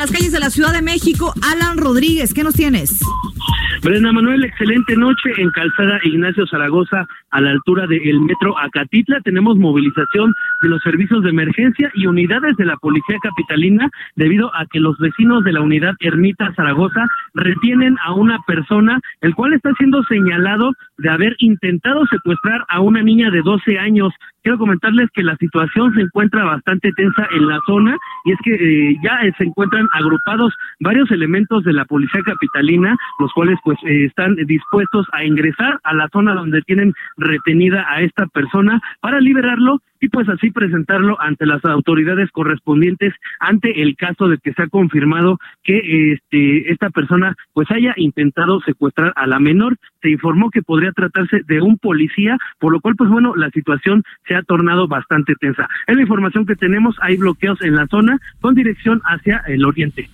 Las calles de la Ciudad de México. Alan Rodríguez, ¿qué nos tienes? Brenda Manuel, excelente noche en Calzada Ignacio Zaragoza, a la altura del metro Acatitla. Tenemos movilización de los servicios de emergencia y unidades de la Policía Capitalina debido a que los vecinos de la unidad Ermita Zaragoza retienen a una persona, el cual está siendo señalado de haber intentado secuestrar a una niña de 12 años. Quiero comentarles que la situación se encuentra bastante tensa en la zona y es que eh, ya se encuentran agrupados varios elementos de la Policía Capitalina, los cuales pues eh, están dispuestos a ingresar a la zona donde tienen retenida a esta persona para liberarlo y pues así presentarlo ante las autoridades correspondientes ante el caso de que se ha confirmado que este esta persona pues haya intentado secuestrar a la menor se informó que podría tratarse de un policía por lo cual pues bueno la situación se ha tornado bastante tensa es la información que tenemos hay bloqueos en la zona con dirección hacia el oriente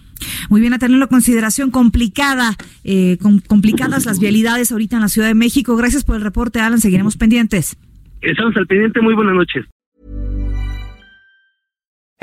muy bien, a tenerlo en consideración, complicada, eh, complicadas las vialidades ahorita en la Ciudad de México. Gracias por el reporte, Alan. Seguiremos pendientes. Estamos al pendiente. Muy buenas noches.